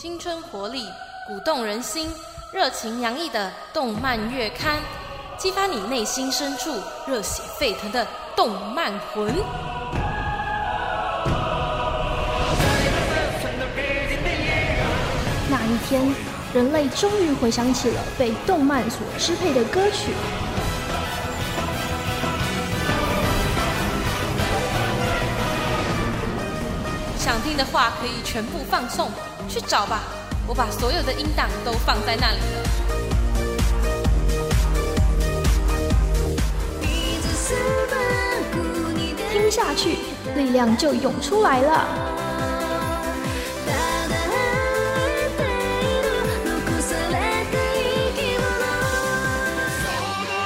青春活力、鼓动人心、热情洋溢的动漫月刊，激发你内心深处热血沸腾的动漫魂。那一天，人类终于回想起了被动漫所支配的歌曲。想听的话可以全部放送，去找吧。我把所有的音档都放在那里了。听下去，力量就涌出来了。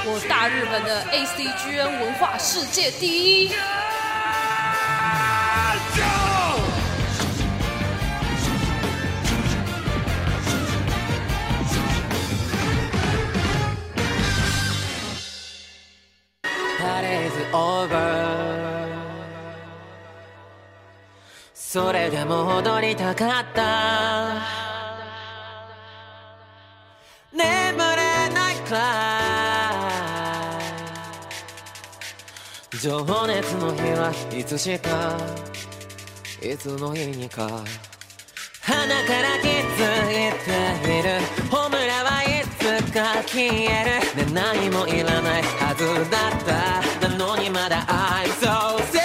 我大日本的 ACGN 文化世界第一。それでも踊りたかった。眠れないくらい情熱の日はいつしかいつの日にか鼻から気づいている。ホムラはいつか消える。ね何もいらないはずだった。なのにまだ I'm so serious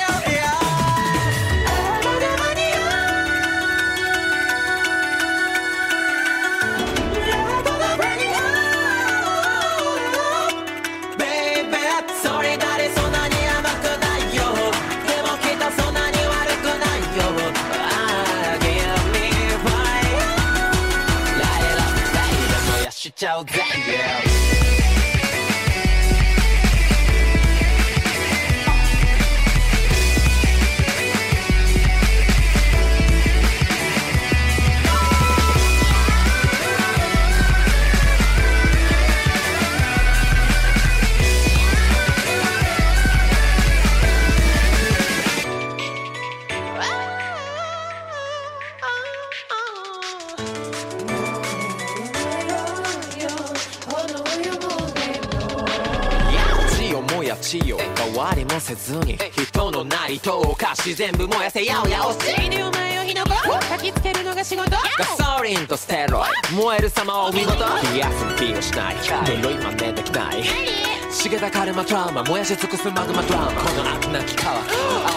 し全部燃やせやおやおしいにお前を火の粉。焚きつけるのが仕事。ガソリンとステロイ燃える様を見事冷やす気をしない。呪い真似できない。茂たカルマトラウマ燃やし尽くすマグマドラマ。この悪なき川。青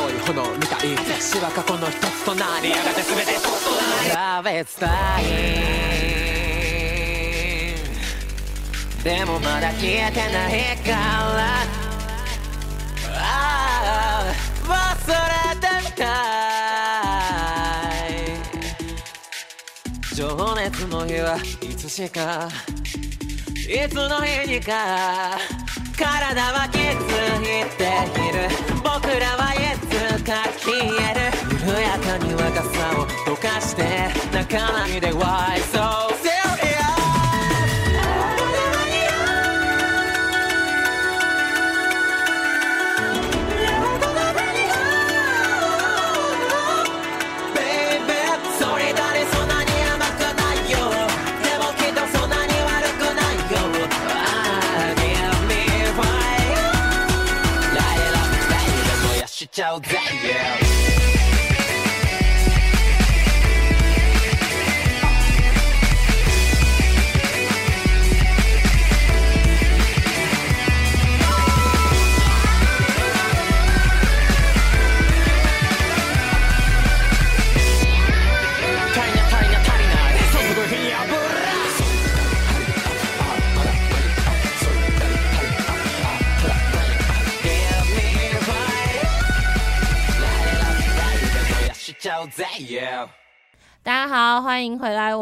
い炎みたい。死は過去の一つとなりやがて全てそうとなり。食べたいでもまだ消えてないから。ああ。忘れてみたい。情熱の日はいつしかいつの日にか体は気づいている。僕らはいつか消える。緩やかに若さを溶かして仲間にで Why so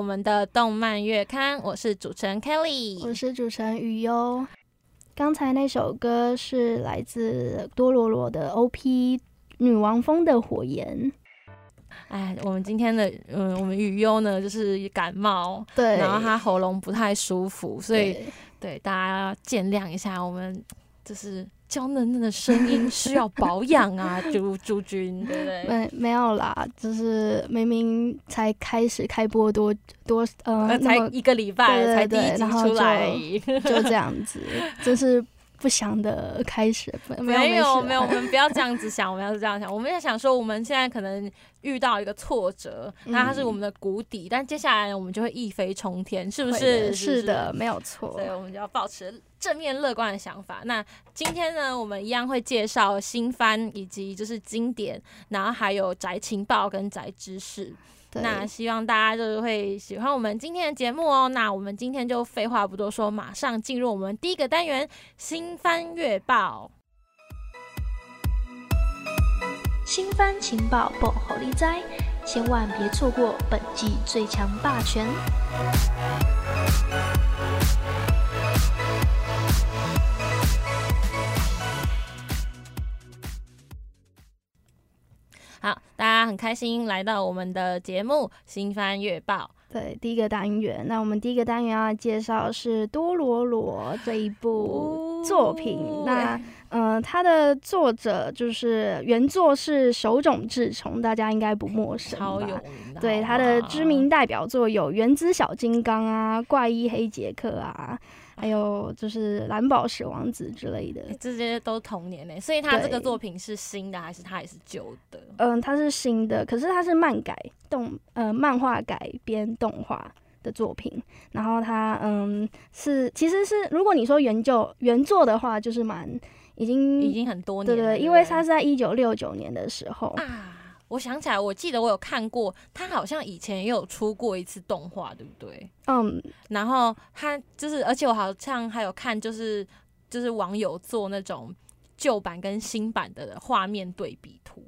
们的动漫月刊，我是主持人 Kelly。我是主持人雨优。刚才那首歌是来自多罗罗的 OP《女王风的火焰》。哎，我们今天的嗯，我们雨优呢就是感冒，对，然后他喉咙不太舒服，所以对对大家要见谅一下，我们就是娇嫩嫩的声音需要保养啊，朱朱军，对不对？没没有啦，就是明明才开始开播多多呃，才一个礼拜才第一集出来，就这样子，就是。不祥的开始，没有没有，我们不要这样子想，我们要是这样想，我们要想说，我们现在可能遇到一个挫折，那它是我们的谷底，但接下来我们就会一飞冲天，是不是？是的，没有错。所以我们就要保持正面乐观的想法。那今天呢，我们一样会介绍新番以及就是经典，然后还有宅情报跟宅知识。那希望大家就是会喜欢我们今天的节目哦。那我们今天就废话不多说，马上进入我们第一个单元——新番月报。新番情报不好利哉，千万别错过本季最强霸权。好，大家很开心来到我们的节目《新番月报》。对，第一个单元，那我们第一个单元要介绍是《多罗罗》这一部作品。那，嗯，它的作者就是原作是手冢治虫，大家应该不陌生超有。对，他的知名代表作有《原子小金刚》啊，《怪医黑杰克》啊。还有就是蓝宝石王子之类的，这些都童年呢，所以他这个作品是新的还是他也是旧的？嗯，它是新的，可是它是漫改动呃漫画改编动画的作品。然后它嗯是其实是如果你说原旧原作的话，就是蛮已经已经很多年，对对，因为它是在一九六九年的时候啊。我想起来，我记得我有看过，他好像以前也有出过一次动画，对不对？嗯，然后他就是，而且我好像还有看，就是就是网友做那种旧版跟新版的画面对比图。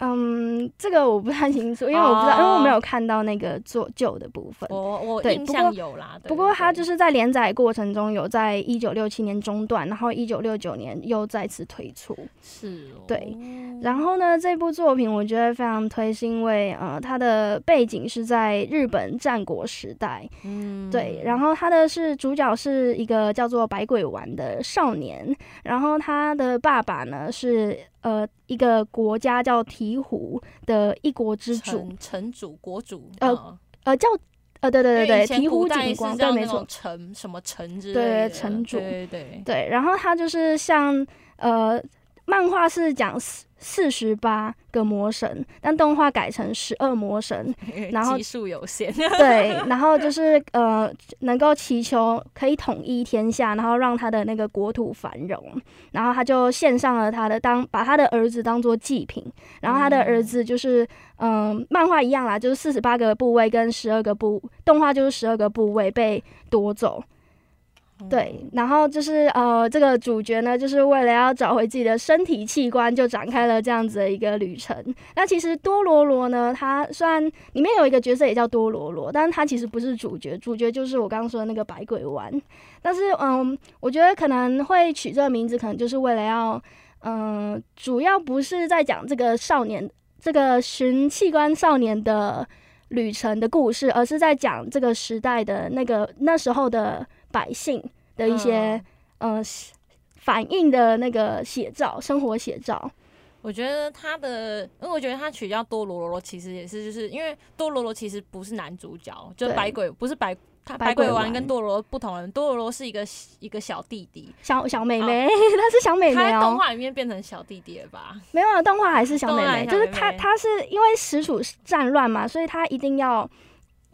嗯，这个我不太清楚，因为我不知道，因为我没有看到那个做旧的部分。我我印象有啦，不过他就是在连载过程中有在一九六七年中断，然后一九六九年又再次推出。是，哦对。然后呢，这部作品我觉得非常推，是因为呃，它的背景是在日本战国时代。嗯，对。然后他的是主角是一个叫做百鬼丸的少年，然后他的爸爸呢是。呃，一个国家叫鹈鹕的一国之主，城主国主，呃呃叫呃对对对对，醍醐景光，对没错，城什么城之类的，城主，对对对，然后他就是像呃。漫画是讲四四十八个魔神，但动画改成十二魔神，然后技术有限。对，然后就是呃，能够祈求可以统一天下，然后让他的那个国土繁荣，然后他就献上了他的当，把他的儿子当做祭品，然后他的儿子就是嗯，漫画一样啦，就是四十八个部位跟十二个部，动画就是十二个部位被夺走。对，然后就是呃，这个主角呢，就是为了要找回自己的身体器官，就展开了这样子的一个旅程。那其实多罗罗呢，他虽然里面有一个角色也叫多罗罗，但是他其实不是主角，主角就是我刚刚说的那个百鬼丸。但是嗯，我觉得可能会取这个名字，可能就是为了要嗯，主要不是在讲这个少年这个寻器官少年的旅程的故事，而是在讲这个时代的那个那时候的。百姓的一些呃反应的那个写照，生活写照。我觉得他的，因为我觉得他取叫多罗罗，其实也是就是因为多罗罗其实不是男主角，就百鬼不是百。他百鬼丸跟多罗不同人，多罗是一个一个小弟弟，小小妹妹，他是小妹妹他动画里面变成小弟弟了吧？没有，动画还是小妹妹，就是他他是因为实属战乱嘛，所以他一定要。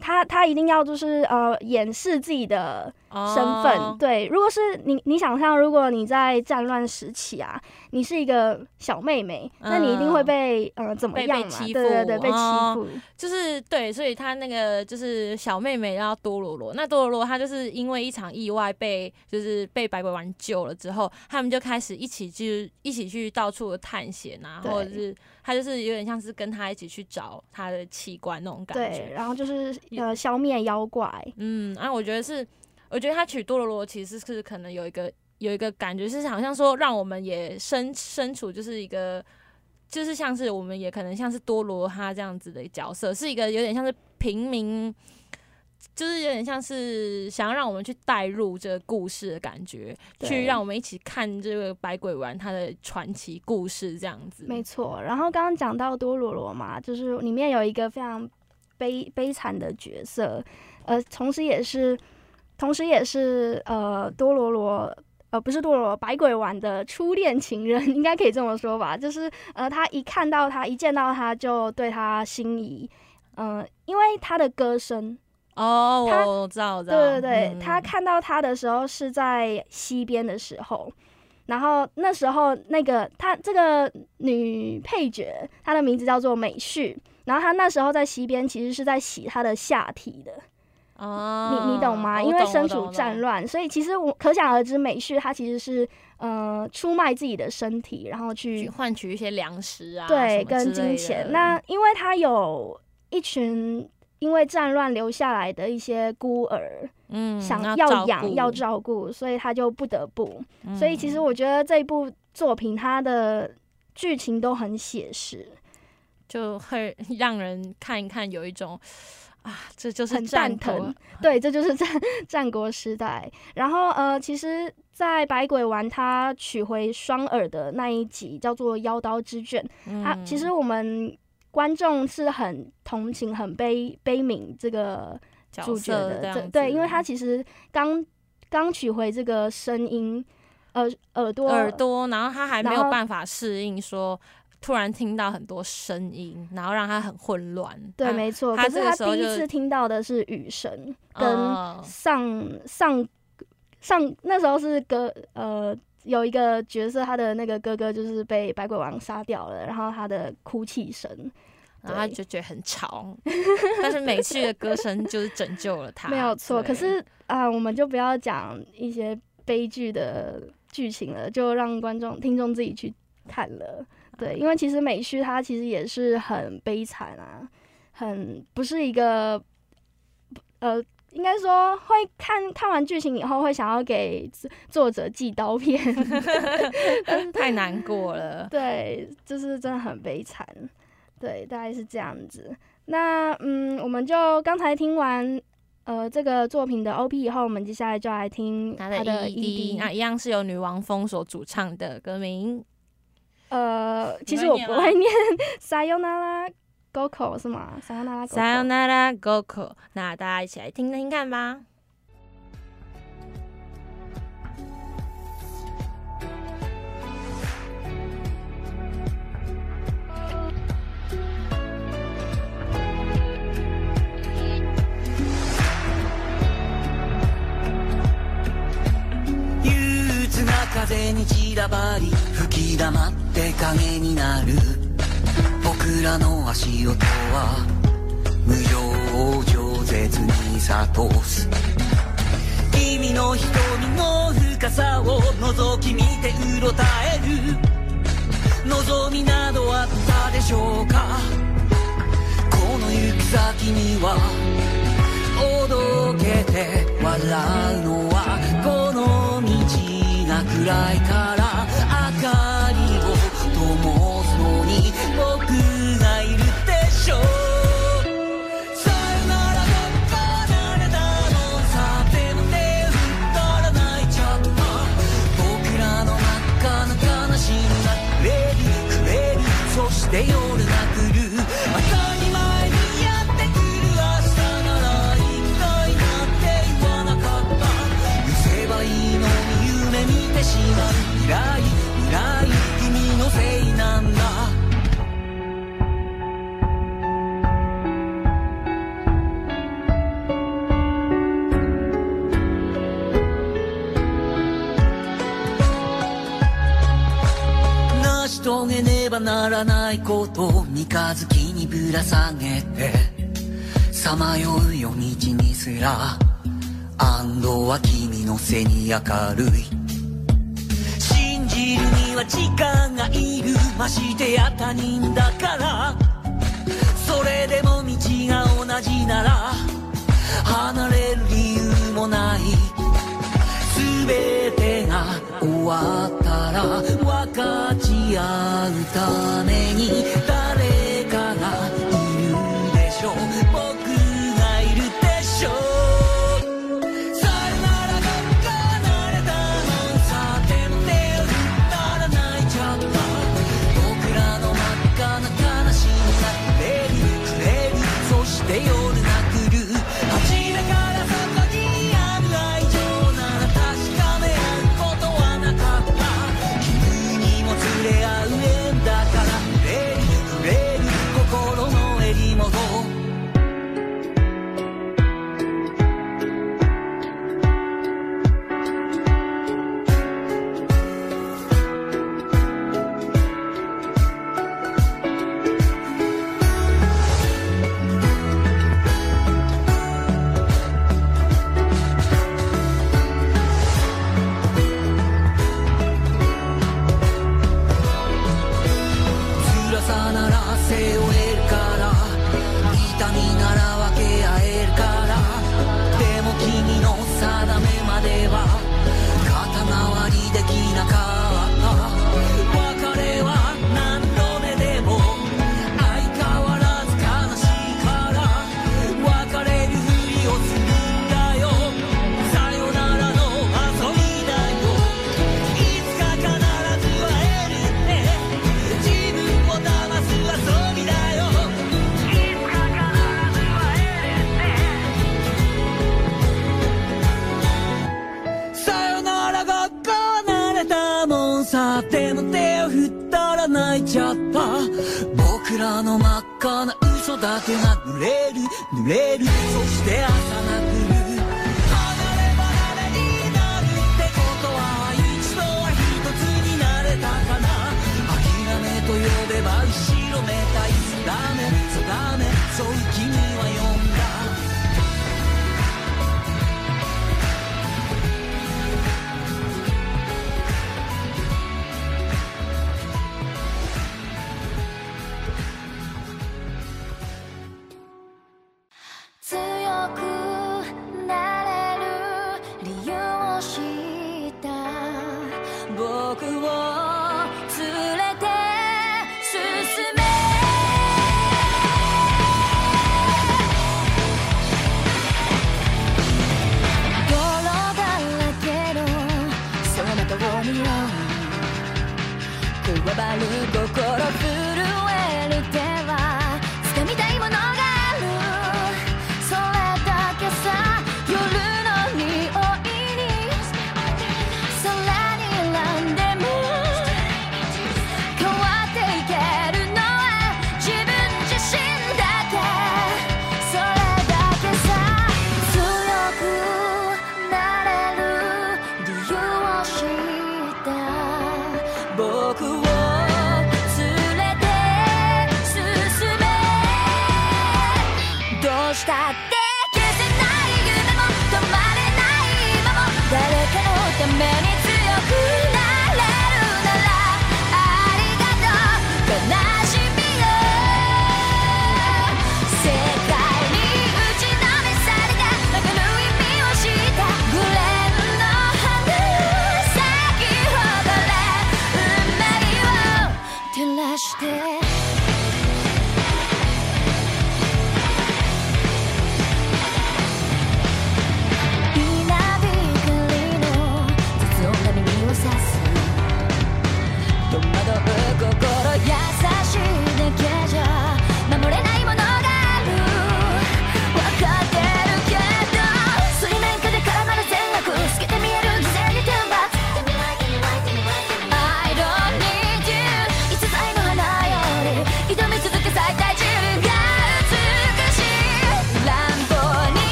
他他一定要就是呃掩饰自己的身份，对。如果是你你想象，如果你在战乱时期啊，你是一个小妹妹，那你一定会被呃怎么样嘛？对对对，被欺负。就是对，所以他那个就是小妹妹叫多罗罗，那多罗罗她就是因为一场意外被就是被白鬼丸救了之后，他们就开始一起去一起去到处探险啊，或者是。她就是有点像是跟他一起去找他的器官那种感觉，对，然后就是呃消灭妖怪，嗯，然后我觉得是，我觉得他娶多罗罗其实是可能有一个有一个感觉是好像说让我们也身身处就是一个就是像是我们也可能像是多罗哈这样子的角色，是一个有点像是平民。就是有点像是想要让我们去带入这个故事的感觉，去让我们一起看这个百鬼丸它的传奇故事这样子。没错。然后刚刚讲到多罗罗嘛，就是里面有一个非常悲悲惨的角色，呃，同时也是，同时也是呃多罗罗。呃，不是多罗罗，百鬼丸的初恋情人，应该可以这么说吧？就是呃，他一看到他，一见到他就对他心仪，嗯、因为他的歌声，哦，他我知道，我知道，对对对，嗯他看到他的时候是在西边的时候，然后那时候那个他这个女配角，她的名字叫做美绪，然后她那时候在西边其实是在洗她的下体的，哦，你你懂吗？因为身处战乱，所以其实我可想而知，美絮她其实是呃出卖自己的身体，然后去去换取一些粮食啊，对跟金钱。那因为他有一群因为战乱留下来的一些孤儿，嗯想要养要照顾，所以他就不得不。嗯所以其实我觉得这一部作品它的剧情都很写实，就会让人看一看，有一种啊，这就是很蛋疼。对，这就是战 战国时代。然后呃，其实，在百鬼丸他取回双耳的那一集叫做《妖刀之卷》，他、嗯其实我们观众是很同情、很悲悲悯这个角主角的，对，因为他其实刚刚取回这个声音，耳耳朵耳朵，然后他还没有办法适应说。突然听到很多声音，然后让他很混乱。对，没错。可是他第一次听到的是雨声，跟哦上上上那时候是哥呃有一个角色，他的那个哥哥就是被百鬼王杀掉了，然后他的哭泣声，然后他就觉得很吵，但是美剧的 歌声就是拯救了他。没有错。可是啊、我们就不要讲一些悲剧的剧情了，就让观众听众自己去看了。对，因为其实美旭他其实也是很悲惨啊，很不是一个呃。应该说会看看完剧情以后，会想要给作作者寄刀片，太难过了。对，就是真的很悲惨。对，大概是这样子。那嗯，我们就刚才听完呃这个作品的 OP 以后，我们接下来就来听他的 ED。ED，那一样是由女王蜂所主唱的歌名。呃，其实我不会念 Sayonara Goko 是吗？Sayonara Goko，那大家一起来听听看吧。風に散らばり吹き溜って影になる。僕らの足音は無情饒舌に諭す。君の瞳の深さを覗き見てうろたえる。望みなどあったでしょうか。この行く先にはおどけて笑うのは I call ならないこと三日月にぶら下げてさまよう夜道にすら安堵は君の背に明るい。信じるには時間がいる。ましてや他人だから。それでも道が同じなら離れる理由もない。全てが終わったら分かち合うために誰かがいるでしょう。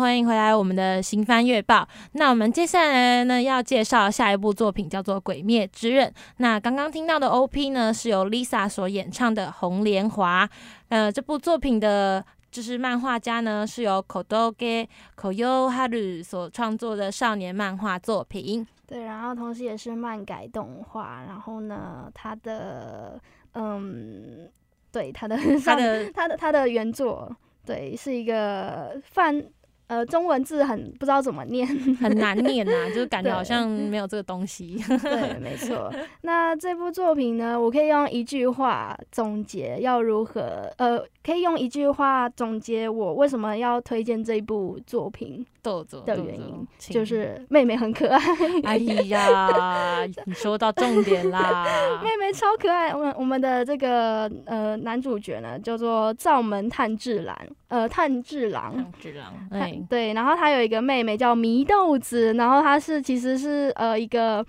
欢迎回来我们的新番月报。那我们接下来呢，要介绍下一部作品叫做《鬼灭之刃》。那刚刚听到的 OP 呢，是由 Lisa 所演唱的《红莲华》。呃，这部作品的就是漫画家呢，是由 Kodoge Koyoharu 所创作的少年漫画作品。对，然后同时也是漫改动画。然后呢，他的嗯，对他的他的 他的他的原作。对，是一个犯呃中文字很不知道怎么念，很难念呐、就是感觉好像没有这个东西。对，没错。那这部作品呢，我可以用一句话总结要如何，呃，可以用一句话总结我为什么要推荐这部作品的原因，就是妹妹很可爱，哎呀，你说到重点啦。妹妹超可爱。我们我们的这个呃男主角呢，叫做灶门炭治郎，呃，炭治郎。像只狼，他哎，对，然后他有一个妹妹叫祢豆子，然后他是其实是呃一个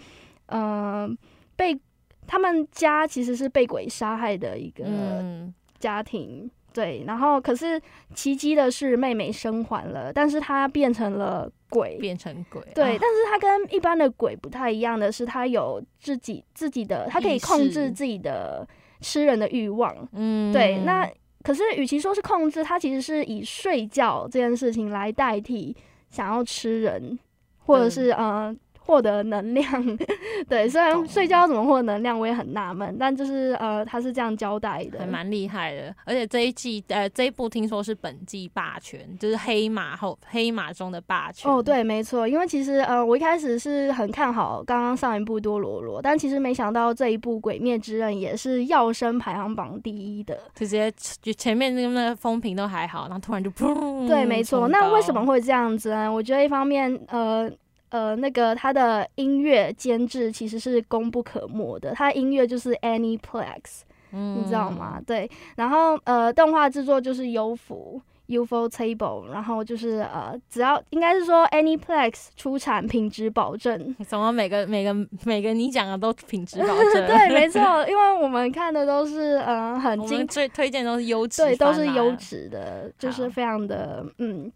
呃被他们家其实是被鬼杀害的一个嗯，家庭，对，然后可是奇迹的是妹妹生还了，但是她变成了鬼，变成鬼，对，啊但是她跟一般的鬼不太一样的是，她有自己自己的，她可以控制自己的吃人的欲望，嗯，对，那可是与其说是控制，它其实是以睡觉这件事情来代替想要吃人，或者嗯。是呃获得能量。对，虽然睡觉怎么获得能量，我也很纳闷，但就是呃，他是这样交代的还。蛮厉害的，而且这一季呃这一部听说是本季霸权，就是黑马后黑马中的霸权。哦，，对，没错，因为其实呃，我一开始是很看好刚刚上一部多罗罗，但其实没想到这一部《鬼灭之刃》也是要升排行榜第一的。就直接就前面那个那个风评都还好，然后突然就砰，对，没错。那为什么会这样子呢？我觉得一方面，呃呃，那个他的音乐监制其实是功不可没的，他音乐就是 Anyplex，你知道吗？嗯对，然后呃，动画制作就是优福。UFO Table，然后就是呃，只要应该是说 Anyplex 出产品质保证，怎么每个每个每个你讲的都品质保证？对，没错，因为我们看的都是呃很精最推荐都是优质，对，都是优。质的，就是非常的嗯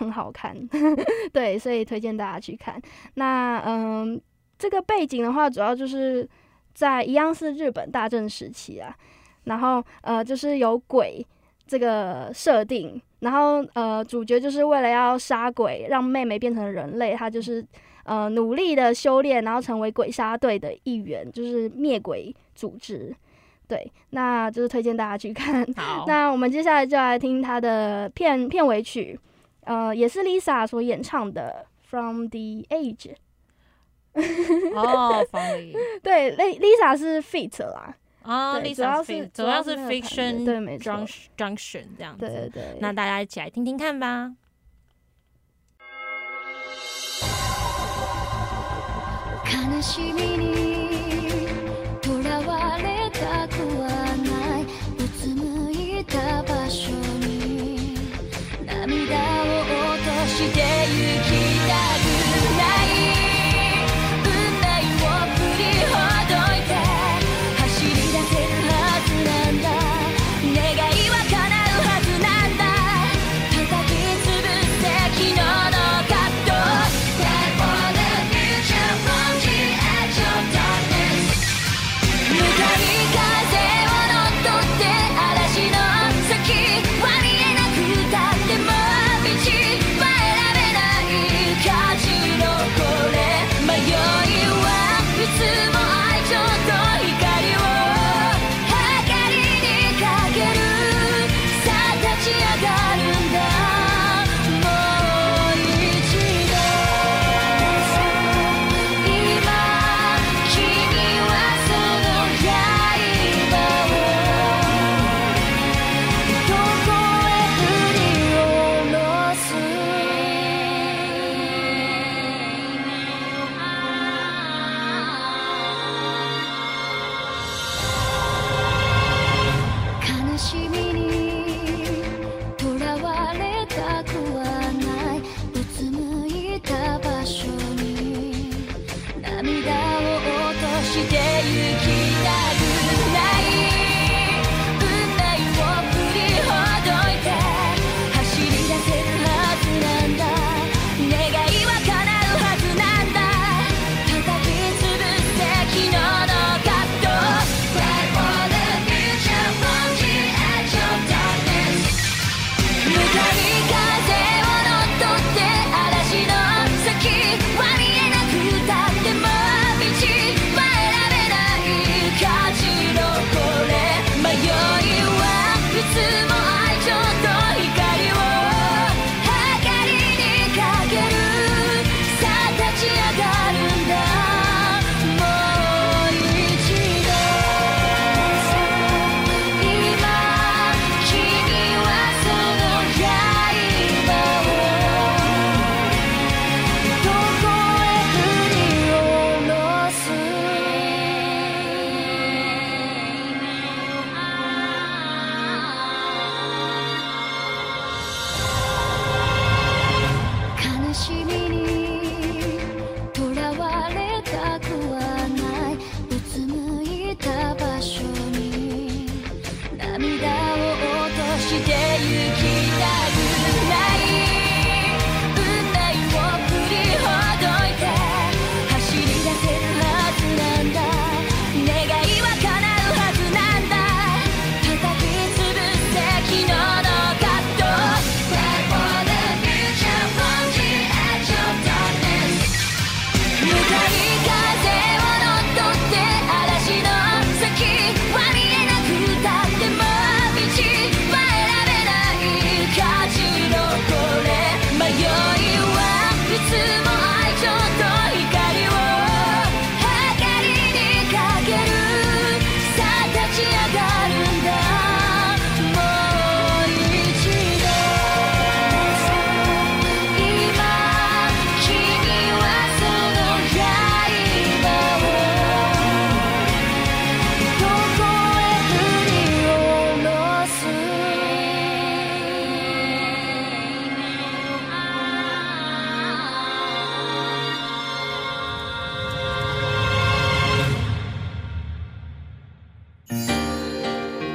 很好看，对，所以推荐大家去看。那嗯，这个背景的话，主要就是在一样是日本大正时期啊，然后呃就是有鬼这个设定，然后呃主角就是为了要杀鬼，让妹妹变成人类，他就是。呃，努力的修炼，然后成为鬼杀队的一员，就是灭鬼组织。对，那就是推荐大家去看。那我们接下来就来听他的片片尾曲，呃，也是 Lisa 所演唱的《From the Age》。哦，方力对，Li-，Lisa 是 feat 啦，啊对，Lisa 主要 Fit- 是主要是那个团队 fiction 对没错 junction junction 这样子。对对对。那大家一起来听听看吧。悲しみに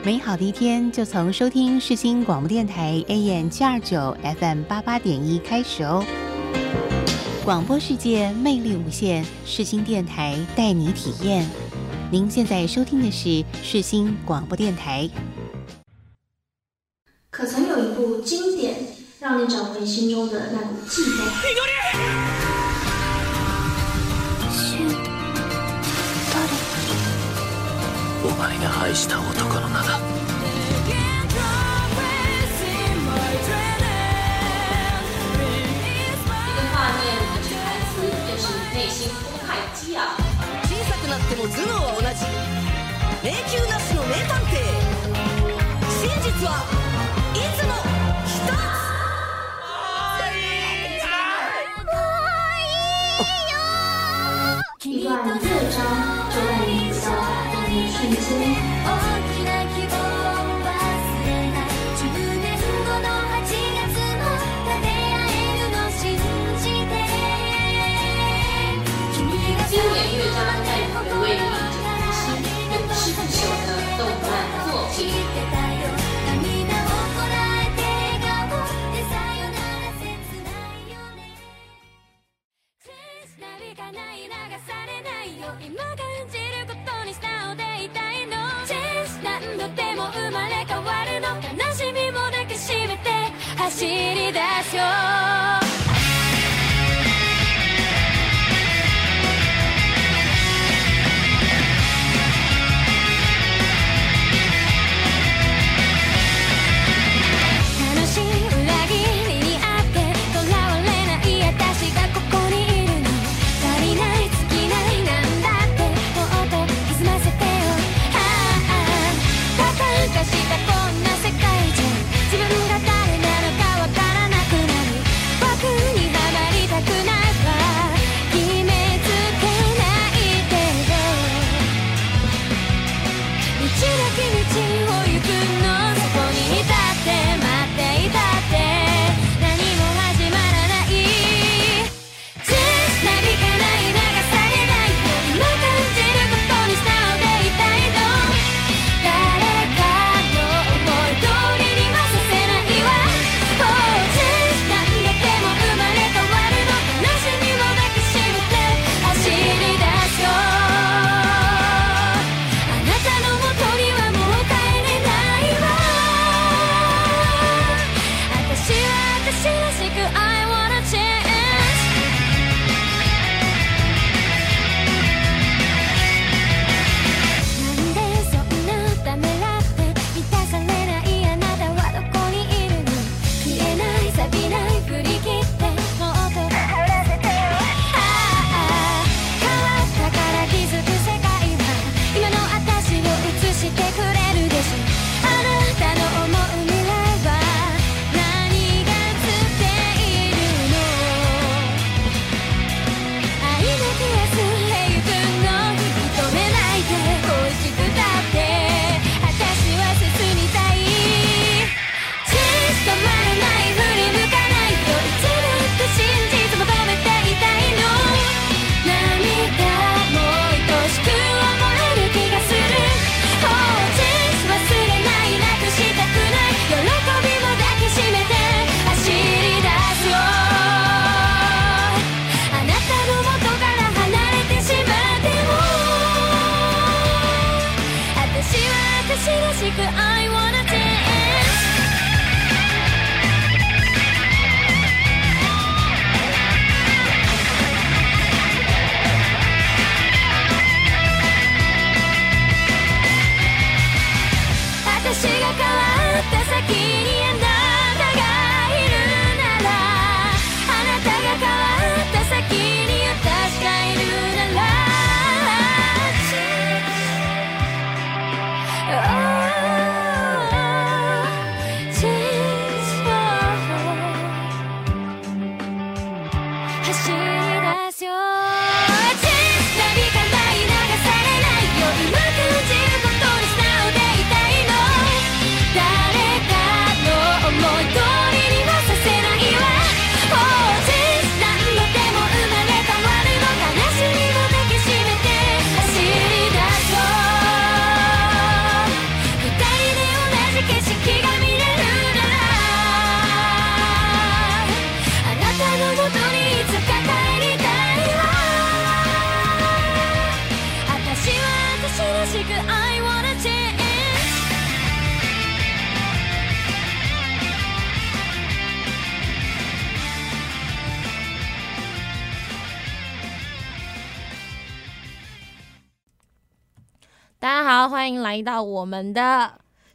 美好的一天就从收听世新广播电台 AM 七二九 FM 八八点一开始哦。广播世界魅力无限，世新电台带你体验。您现在收听的是世新广播电台。可曾有一部经典，让你找回心中的那股悸动？まが敗した男の名だ。小さくなっても頭脳は同じ迷宮なしの名探偵真実はいつも一つ君は最真 Thank you. 走り出しよう。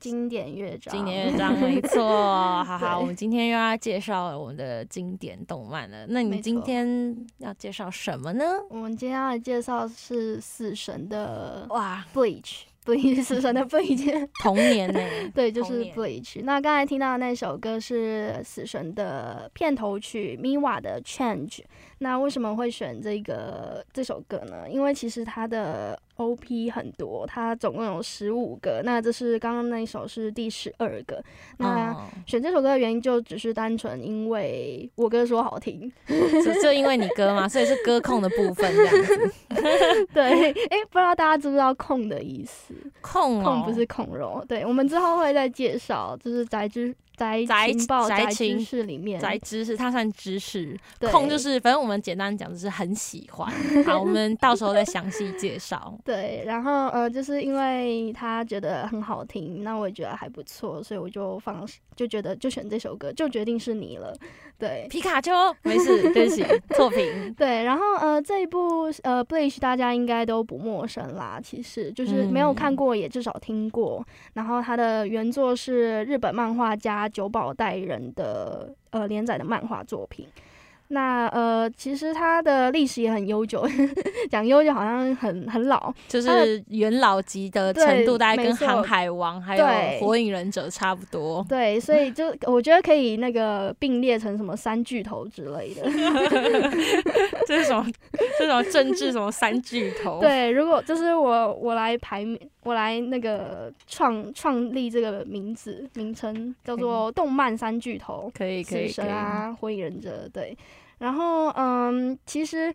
经典乐章，经典乐章，没 错。好好，我们今天又要介绍我们的经典动漫了。那你没今天要介绍什么呢？我们今天要介绍是死神的哇，Bleach。Bleach 死神的 Bleach，童年呢、对，就是 Bleach。那刚才听到的那首歌是死神的片头曲 Miwa 的 Change。那为什么会选这个这首歌呢？因为其实它的 OP 很多，它总共有十五个。那这是刚刚那一首是第十二个。那哦，选这首歌的原因就只是单纯因为我哥说好听。就就因为你歌嘛，所以是歌控的部分这样子。对，哎、不知道大家知不知道“控”的意思？控哦，控不是控肉，对，我们之后会再介绍，就是宅知宅宅情报宅宅知识里面宅知识，它算知识。对控就是，反正我们简单讲就是很喜欢。好，我们到时候再详细介绍。对，然后呃，就是因为他觉得很好听，那我也觉得还不错，所以我就放就觉得就选这首歌，就决定是你了，对。皮卡丘，没事，对不起，错评。对，然后呃，这一部呃《Bleach》大家应该都不陌生啦，其实就是没有看嗯过也至少听过。然后它的原作是日本漫画家久保带人的呃连载的漫画作品。那呃，其实它的历史也很悠久，讲悠久好像很很老，就是元老级的程度，大概跟航海王还有火影忍者差不多。对，所以就我觉得可以那个并列成什么三巨头之类的。这是什么？这种政治什么三巨头？，对，如果就是我我来排名，我来那个创创立这个名字名称叫做动漫三巨头，可以可死以可以。神啊，火影忍者，对。然后嗯，其实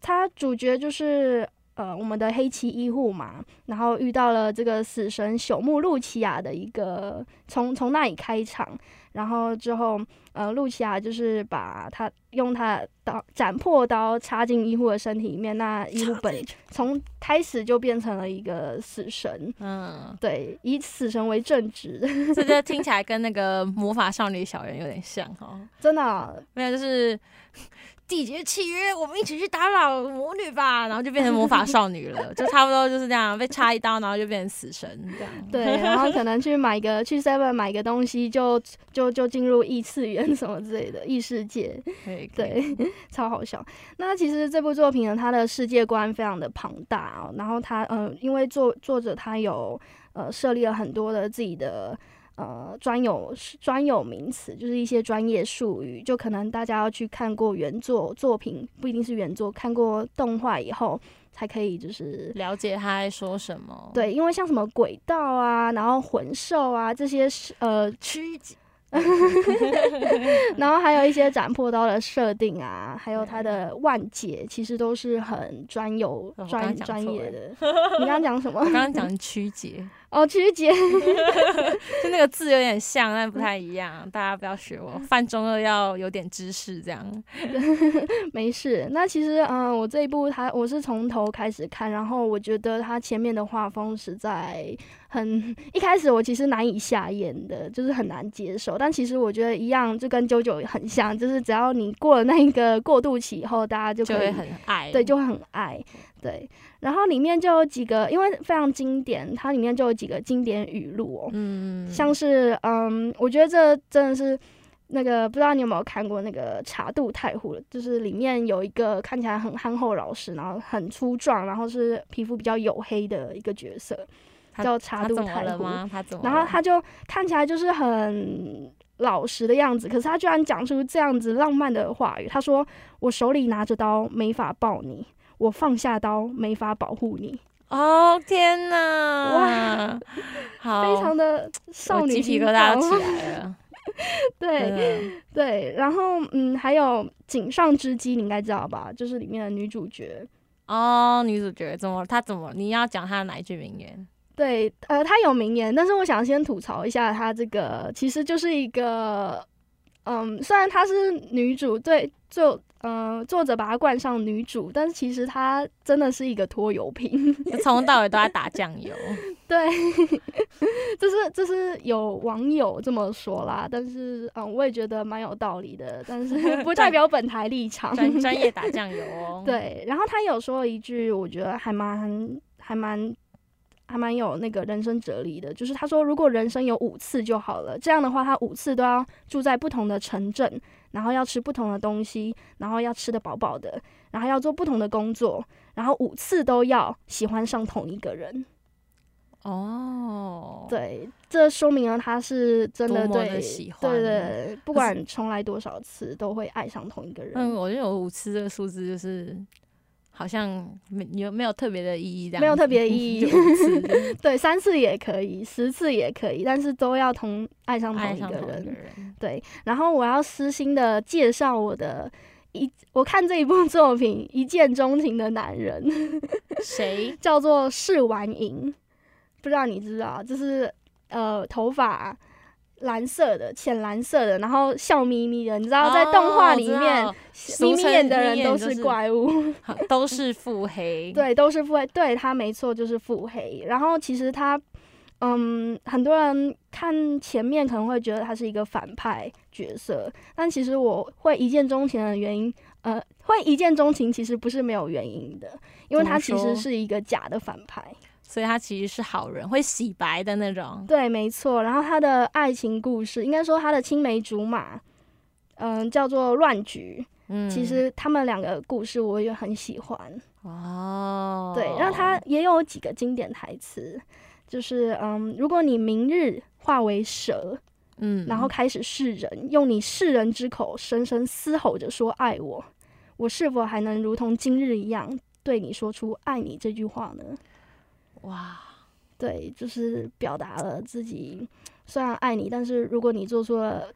他主角就是。呃，我们的黑崎一护嘛，然后遇到了这个死神朽木露琪亚的一个，从从那里开场，然后之后，呃，露琪亚就是把他用他的刀斩破刀插进医护的身体里面，那医护本从开始就变成了一个死神，嗯，对，以死神为正职，这就听起来 跟那个魔法少女小圆有点像哦。真的啊、没有，就是缔结契约，我们一起去打扰魔女吧，然后就变成魔法少女了，就差不多就是这样，被插一刀，然后就变成死神这样。对，然后可能去买个去 Seven 买个东西就就就进入异次元什么之类的异世界，对，超好笑。那其实这部作品呢，它的世界观非常的庞大哦，然后它呃，因为作作者他有呃设立了很多的自己的。呃，专有专有名词就是一些专业术语，就可能大家要去看过原作作品，不一定是原作，看过动画以后才可以就是了解他在说什么。，对，因为像什么轨道啊，然后魂兽啊这些是呃曲解。然后还有一些斩破刀的设定啊，还有它的万解，其实都是很专有、专专业的。你刚刚讲什么 我？刚刚讲曲解，哦，曲解。就那个字有点像，但不太 一样，大家不要学我。犯中二要有点知识，这样。没事。那其实，嗯、我这一部它我是从头开始看，然后我觉得它前面的画风实在很，一开始我其实难以下咽的，就是很难接受。但其实我觉得一样，就跟九九很像，就是只要你过了那一个过渡期以后，大家就会很爱。对，就会很爱。对，然后里面就有几个，因为非常经典，它里面就有几个经典语录哦，嗯，像是嗯，我觉得这真的是那个，不知道你有没有看过那个茶渡太湖，就是里面有一个看起来很憨厚老实，然后很粗壮，然后是皮肤比较黝黑的一个角色，叫茶渡太湖。然后他就看起来就是很老实的样子，可是他居然讲出这样子浪漫的话语。他说：“我手里拿着刀，没法抱你；我放下刀，没法保护你。哦天哪！哇，好，非常的少我鸡皮疙瘩起来 了。对对，然后嗯，还有井上织姬，你应该知道吧？就是里面的女主角。哦，女主角怎么？她怎么？你要讲她的哪一句名言？对，呃，她有名言，但是我想先吐槽一下，她这个其实就是一个嗯，虽然她是女主，对，就呃作者把她冠上女主，但是其实她真的是一个拖油瓶。从头到尾都在打酱油。对，这是这是有网友这么说啦，但是嗯，我也觉得蛮有道理的，但是 不代表本台立场。专专业打酱油哦。对，然后他有说一句，我觉得还蛮还蛮还蛮有那个人生哲理的，就是他说，如果人生有五次就好了，这样的话，他五次都要住在不同的城镇，然后要吃不同的东西，然后要吃得饱饱的，然后要做不同的工作，然后五次都要喜欢上同一个人。哦，对，这说明了他是真的对的喜欢对对，不管重来多少次，都会爱上同一个人。嗯，我觉得有五次这个数字就是好像没有没有特别的意义，这样没有特别的意义对，三次也可以，十次也可以，但是都要同爱上同爱一个人。对，然后我要私心的介绍我的一，我看这一部作品《一见钟情的男人》，谁？叫做释完银，不知道你知道？就是呃，头发蓝色的，浅蓝色的，然后笑眯眯的。你知道，在动画里面，哦眯眯眼的人都是怪物。都是腹黑。对，都是腹黑，对他没错，就是腹黑。然后其实他，嗯，很多人看前面可能会觉得他是一个反派角色，但其实我会一见钟情的原因，呃，会一见钟情其实不是没有原因的，因为他其实是一个假的反派。所以他其实是好人，会洗白的那种。对，没错。然后他的爱情故事，应该说他的青梅竹马，嗯，叫做乱局。嗯，其实他们两个故事我也很喜欢。哦，对，然后他也有几个经典台词，就是嗯，如果你明日化为蛇，嗯，然后开始示人，用你世人之口深深嘶吼着说爱我，我是否还能如同今日一样对你说出爱你这句话呢？哇，对，就是表达了自己虽然爱你，但是如果你做出了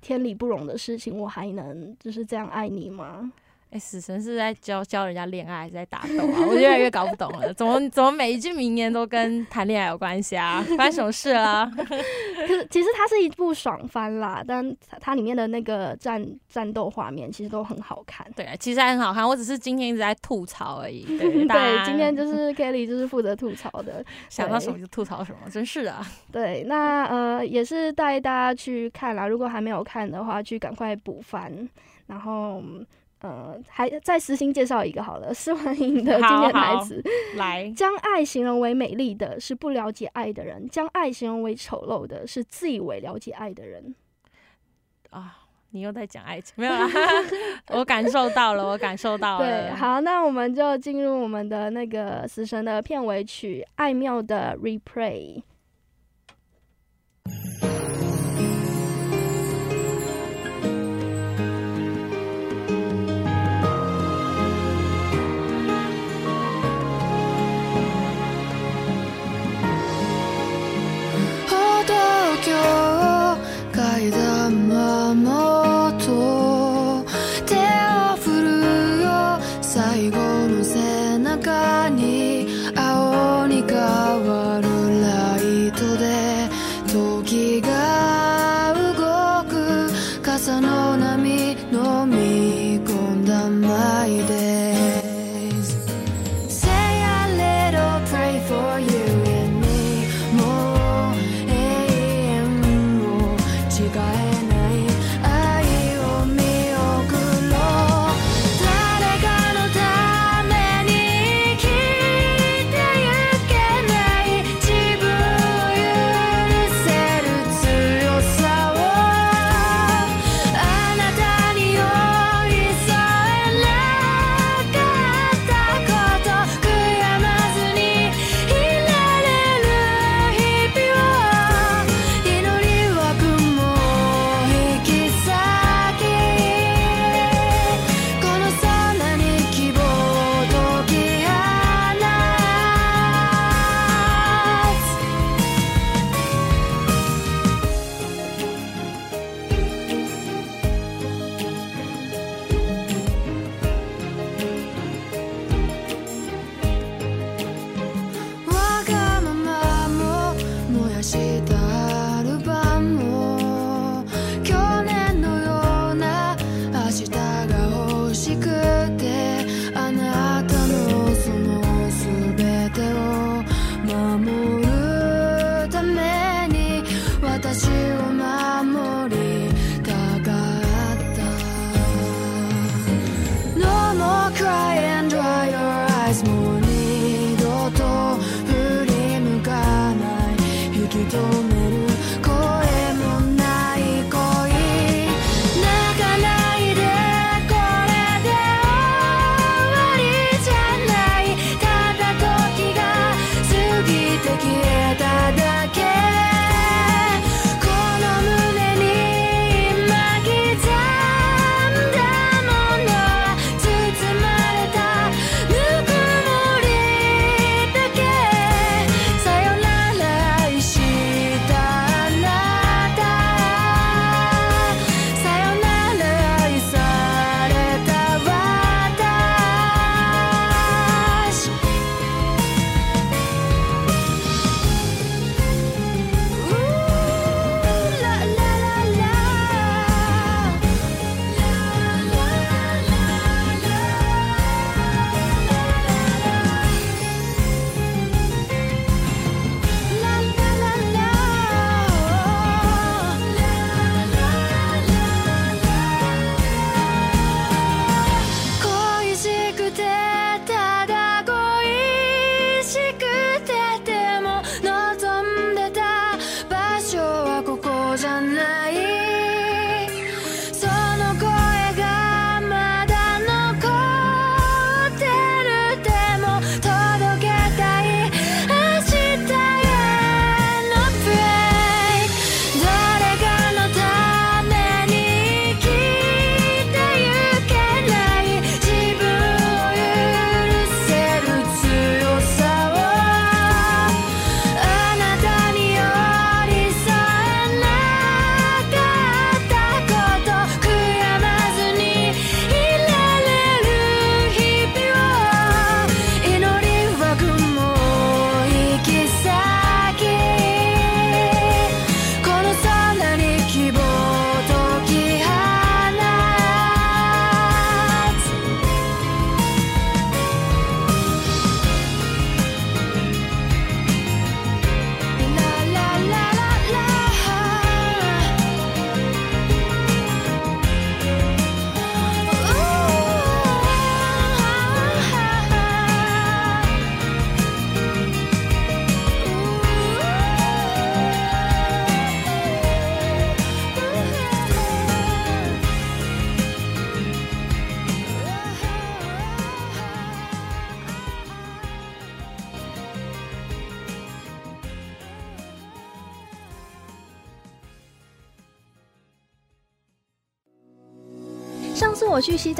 天理不容的事情，我还能就是这样爱你吗？哎、死神是在教教人家恋爱，还是在打斗啊？我越来越搞不懂了，怎么怎么每一句名言都跟谈恋爱有关系啊？发生什么事了？可是其实它是一部爽番啦，但它它里面的那个战战斗画面其实都很好看。对啊，其实还很好看，我只是今天一直在吐槽而已。对，今天就是 Kelly 就是负责吐槽的。想到什么就吐槽什么，真是的。对，那呃也是带大家去看啦，如果还没有看的话，去赶快补番。然后呃还再私心介绍一个好了，施文莹的经典台词。来，将爱形容为美丽的是不了解爱的人，将爱形容为丑陋的是自以为了解爱的人。啊，你又在讲爱情，没有啦？我感受到了，我感受到了。对，好，那我们就进入我们的那个死神的片尾曲《爱妙的 Replay》。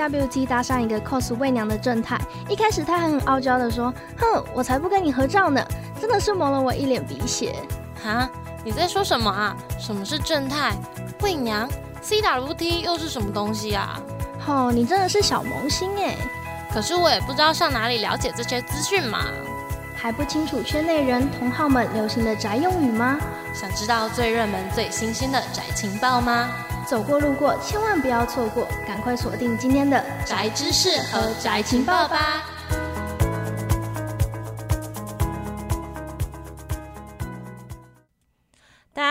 次我去 CWT 搭上一个 cos 媚娘的正太，一开始他还很傲娇的说：“哼，我才不跟你合照呢！”真的是蒙了我一脸鼻血。哈，你在说什么啊？什么是正太？媚娘？CWT 又是什么东西啊？哦，你真的是小萌新哎，可是我也不知道上哪里了解这些资讯嘛。还不清楚圈内人同好们流行的宅用语吗？想知道最热门、最新鲜的宅情报吗？走过路过千万不要错过，赶快锁定今天的宅知识和宅情报吧。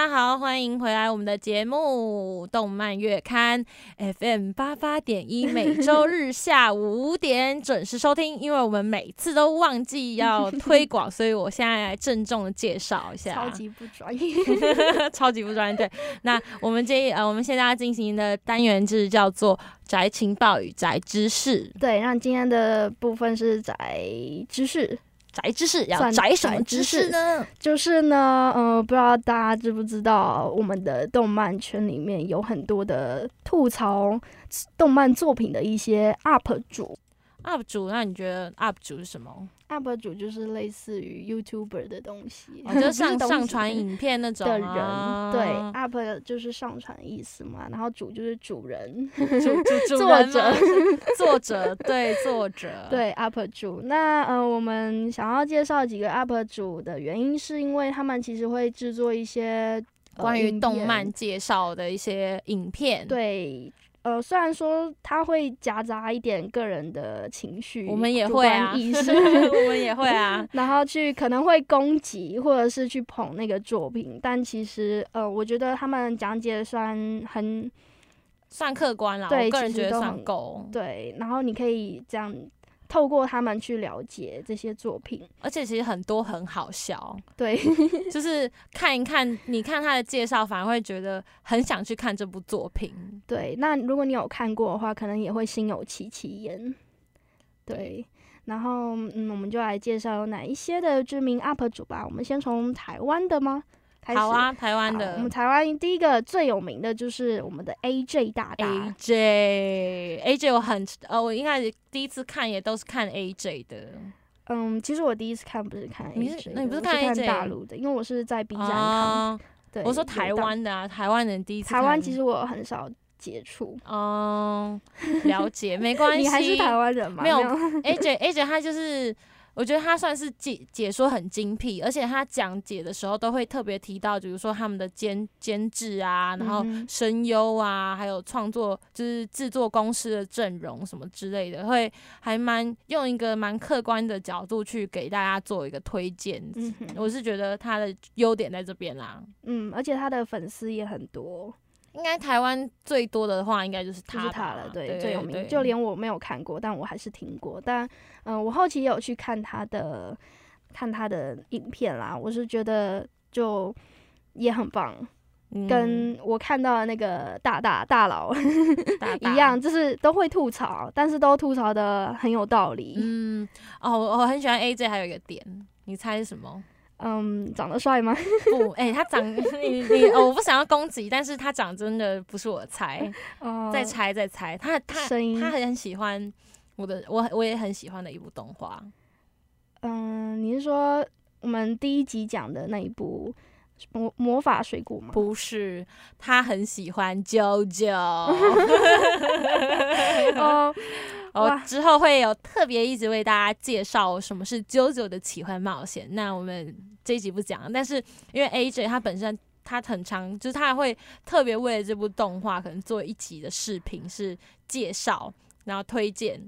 家好，欢迎回来我们的节目《动漫月刊》FM 八八点一，每周日下午五点准时收听。因为我们每次都忘记要推广，所以我现在来郑重的介绍一下。超级不专业。超级不专业。对，那我们这一呃，我们现在要进行的单元就是叫做宅情报与宅知识。对，那今天的部分是宅知识，宅知识要宅什么知识识呢？就是呢，呃，不知道大家知不知道，我们的动漫圈里面有很多的吐槽动漫作品的一些 UP 主。UP 主，那你觉得 UP 主是什么？UP 主就是类似于 YouTuber 的东西，哦，就上 上传影片那种的人，啊对，UP 就是上传意思嘛，然后主就是主人，主主主作者作者对作者，对 UP 主。那呃，我们想要介绍几个 UP 主的原因，是因为他们其实会制作一些、呃关于动漫介绍的一些影片，，对。呃，虽然说他会夹杂一点个人的情绪，我们也会啊，观意识，我们也会啊，然后去可能会攻击或者是去捧那个作品，但其实呃，我觉得他们讲解算很算客观啦，对我个人觉得很够。对，然后你可以这样透过他们去了解这些作品。而且其实很多很好笑，对，就是看一看，你看他的介绍，反而会觉得很想去看这部作品。对，那如果你有看过的话，可能也会心有戚戚焉。对，然后嗯，我们就来介绍有哪一些的知名 UP 主吧。我们先从台湾的吗？开始好啊，台湾的我们台湾第一个最有名的就是我们的 AJ 大大。AJ AJ 我很呃，我应该是第一次看也都是看 AJ 的。嗯，其实我第一次看不是看你是 AJ，那你不是看 AJ 大陆的，因为我是在 B 站看。啊，对，我说台湾的啊，台湾人第一次台湾其实我很少接触。哦，了解，没 关系。你还是台湾人吗？没有 AJ AJ 他就是，我觉得他算是解解说很精辟，而且他讲解的时候都会特别提到，比如说他们的监监制啊，然后声优啊，还有创作就是制作公司的阵容什么之类的，会还蛮用一个蛮客观的角度去给大家做一个推荐。嗯，我是觉得他的优点在这边啦。嗯，而且他的粉丝也很多，应该台湾最多的话，应该就是他吧，就是他了，对，对最有名。就连我没有看过，但我还是听过。但嗯、呃我后期也有去看他的看他的影片啦，我是觉得就也很棒，嗯跟我看到的那个大大大佬 一样，就是都会吐槽，但是都吐槽的很有道理。嗯，哦，我我很喜欢 AJ，还有一个点，你猜是什么？嗯，长得帅吗？不，哎、他长你你、哦，我不想要攻击，但是他长真的不是我的菜，哦再猜再猜，他他声音他很喜欢我的，我我也很喜欢的一部动画，嗯，你是说我们第一集讲的那一部魔魔法水果吗？不是，他很喜欢 JoJo，哦，我哇之后会有特别一直为大家介绍什么是 JoJo 的奇幻冒险。那我们这一集不讲，但是因为 AJ 他本身他很长，就是他会特别为了这部动画可能做一集的视频是介绍，然后推荐。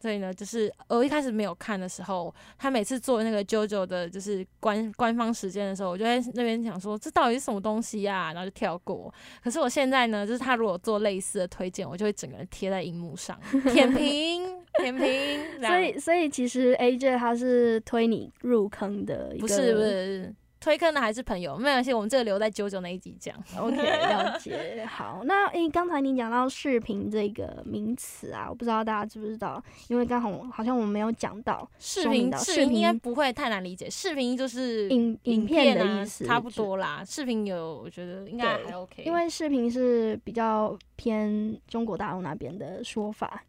所以呢，就是我一开始没有看的时候，他每次做那个 JoJo 的，就是官官方时间的时候，我就在那边想说，这到底是什么东西呀、然后就跳过。可是我现在呢，就是他如果做类似的推荐，我就会整个人贴在荧幕上，舔屏，舔屏。所以所以其实 AJ 他是推你入坑的一个，不是不是推坑的还是朋友，没关系，我们这个留在九九那一集讲。OK，了解。好，那诶，刚才你讲到视频这个名词啊，我不知道大家知不知道，因为刚好好像我们没有讲到视频视频频应该不会太难理解，视频就是影影影片的啊意思，差不多啦。视频有，我觉得应该还 OK，因为视频是比较偏中国大陆那边的说法。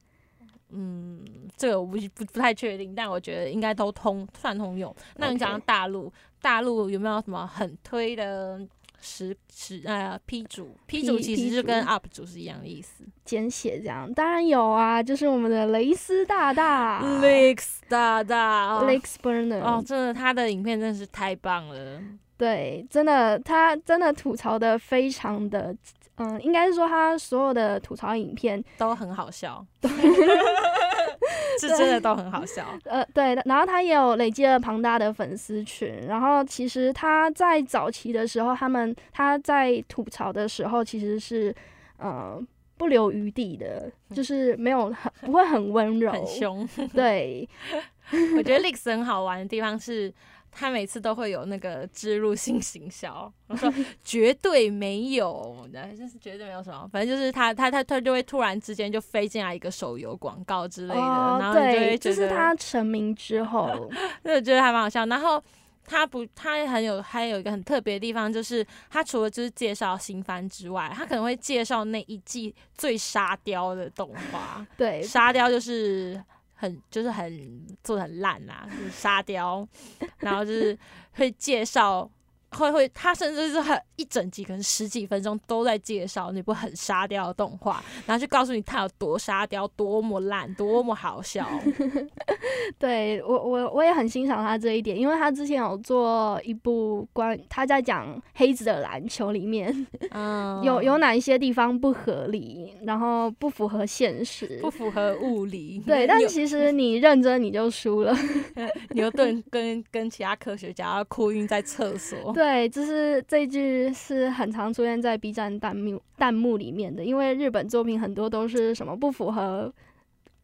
嗯，这个我不不不太确定，但我觉得应该都通算通用。那你讲大陆，大陆有没有什么很推的实实呃 P 主 P 主其实就跟 UP 主是一样的意思。简写这样，当然有啊，就是我们的蕾丝大大 Lex 大大哦 Lex Burner 哦，真的他的影片真的是太棒了。对，真的，他真的吐槽的非常的，嗯，应该是说他所有的吐槽影片，都很好笑，是真的都很好笑。呃，对，然后他也有累积了庞大的粉丝群，然后其实他在早期的时候，他们他在吐槽的时候，其实是，呃，不留余地的，就是没有很不会很温柔，很凶。对，我觉得 Lex 很好玩的地方是，他每次都会有那个植入性行销，我说绝对没有，那就是绝对没有什么，反正就是他他他他就会突然之间就飞进来一个手游广告之类的，然后就是他成名之后，我觉得还蛮好笑。然后他不，他很有还有一个很特别的地方，就是他除了就是介绍新番之外，他可能会介绍那一季最沙雕的动画。对，沙雕就是很就是很做的很烂啦，就是沙雕，然后就是会介绍。会会，他甚至是很一整集，可能十几分钟都在介绍那部很沙雕的动画，然后就告诉你它有多沙雕，多么烂，多么好笑。对我我我也很欣赏他这一点，因为他之前有做一部关他在讲黑子的篮球里面嗯，有有哪一些地方不合理，然后不符合现实不。符合物理？对，但其实你认真你就输了。牛顿跟跟其他科学家哭晕在厕所。对，就是这一句是很常出现在 B 站弹幕弹幕里面的，因为日本作品很多都是什么不符合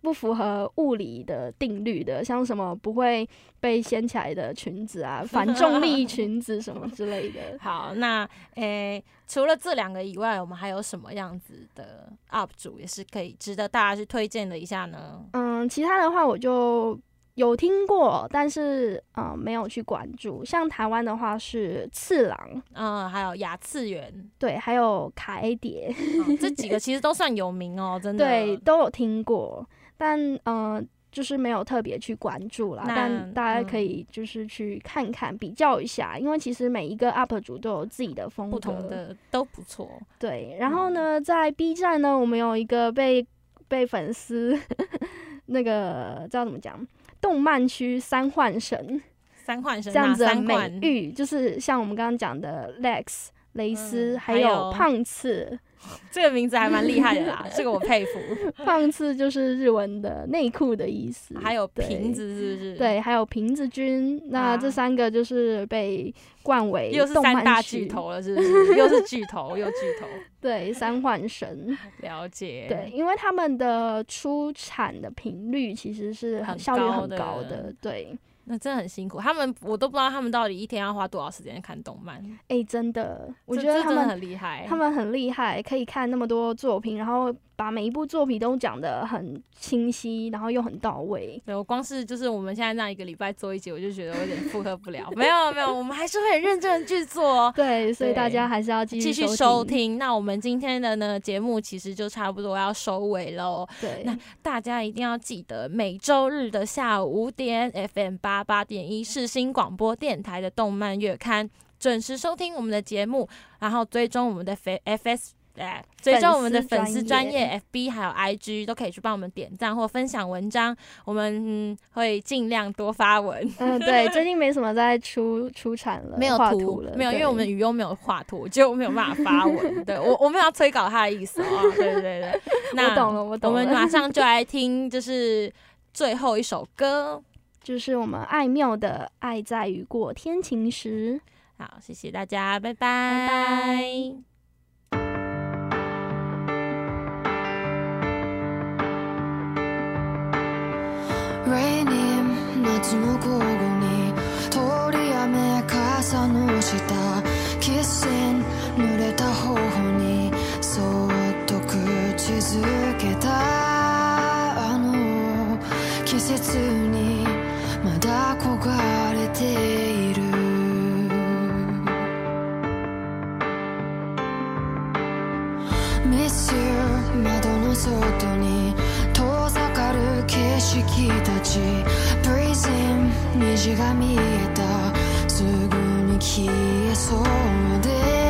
不符合物理的定律的，像什么不会被掀起来的裙子啊，反重力裙子什么之类的。好，那诶、除了这两个以外，我们还有什么样子的 UP 主也是可以值得大家去推荐的一下呢？嗯，其他的话我就有听过，但是呃没有去关注。像台湾的话是次郎，嗯，还有亚次元，对，还有卡 A 碟，嗯这几个 其实都算有名哦，真的。对，都有听过，但嗯、呃就是没有特别去关注啦。但大家可嗯以就是去看看、比较一下，因为其实每一个 UP 主都有自己的风格，不同的都不错。对，然后呢，在 B 站呢，我们有一个被被粉丝 那个叫怎么讲？动漫区三幻神。三幻神这样子的美誉，就是像我们刚刚讲的 Lex 雷斯，嗯还有胖次。这个名字还蛮厉害的啦，这个我佩服。胖次就是日文的内裤的意思，还有瓶子是不是？，对，还有瓶子君，那这啊三个就是被冠为又是三大巨，头了，是不是？又是巨头，又巨头，对，三幻神。了解。对，，因为他们的出产的频率其实是效率很高的高的，对，那真的很辛苦。他们我都不知道他们到底一天要花多少时间看动漫。哎、真的，我觉得他们很厉害。他们很厉害，可以看那么多作品，然后把每一部作品都讲得很清晰，然后又很到位。对我光是就是我们现在这样一个礼拜做一集，我就觉得我有点负荷不了。没有没有，我们还是会很认真的去做。对，所以大家还是要继续继续收收。听，那我们今天的呢节目其实就差不多要收尾喽。对，那大家一定要记得每周日的下午五点，FM 八八点一世新广播电台的动漫月刊，准时收听我们的节目，然后追踪我们的 F FS。哎，追踪我们的粉丝专业 FB 还有 IG 都可以去帮我们点赞或分享文章，我们、嗯、会尽量多发文。嗯，对，最近没什么在出出产了，没有图了，没有，因为我们对语优没有画图，就没有办法发文。对我，我没有要催稿他的意思哦。对对对对，那懂了我懂了我们马上就来听，就是最后一首歌。就是我们爱妙的《爱在雨过天晴时》。好，谢谢大家，拜拜拜拜 Raining 夏の午後に通り雨傘の下 Kissing 濡れた頬にそっと口づけたあの季節に しプリズム虹が見えた。すぐに消えそうで。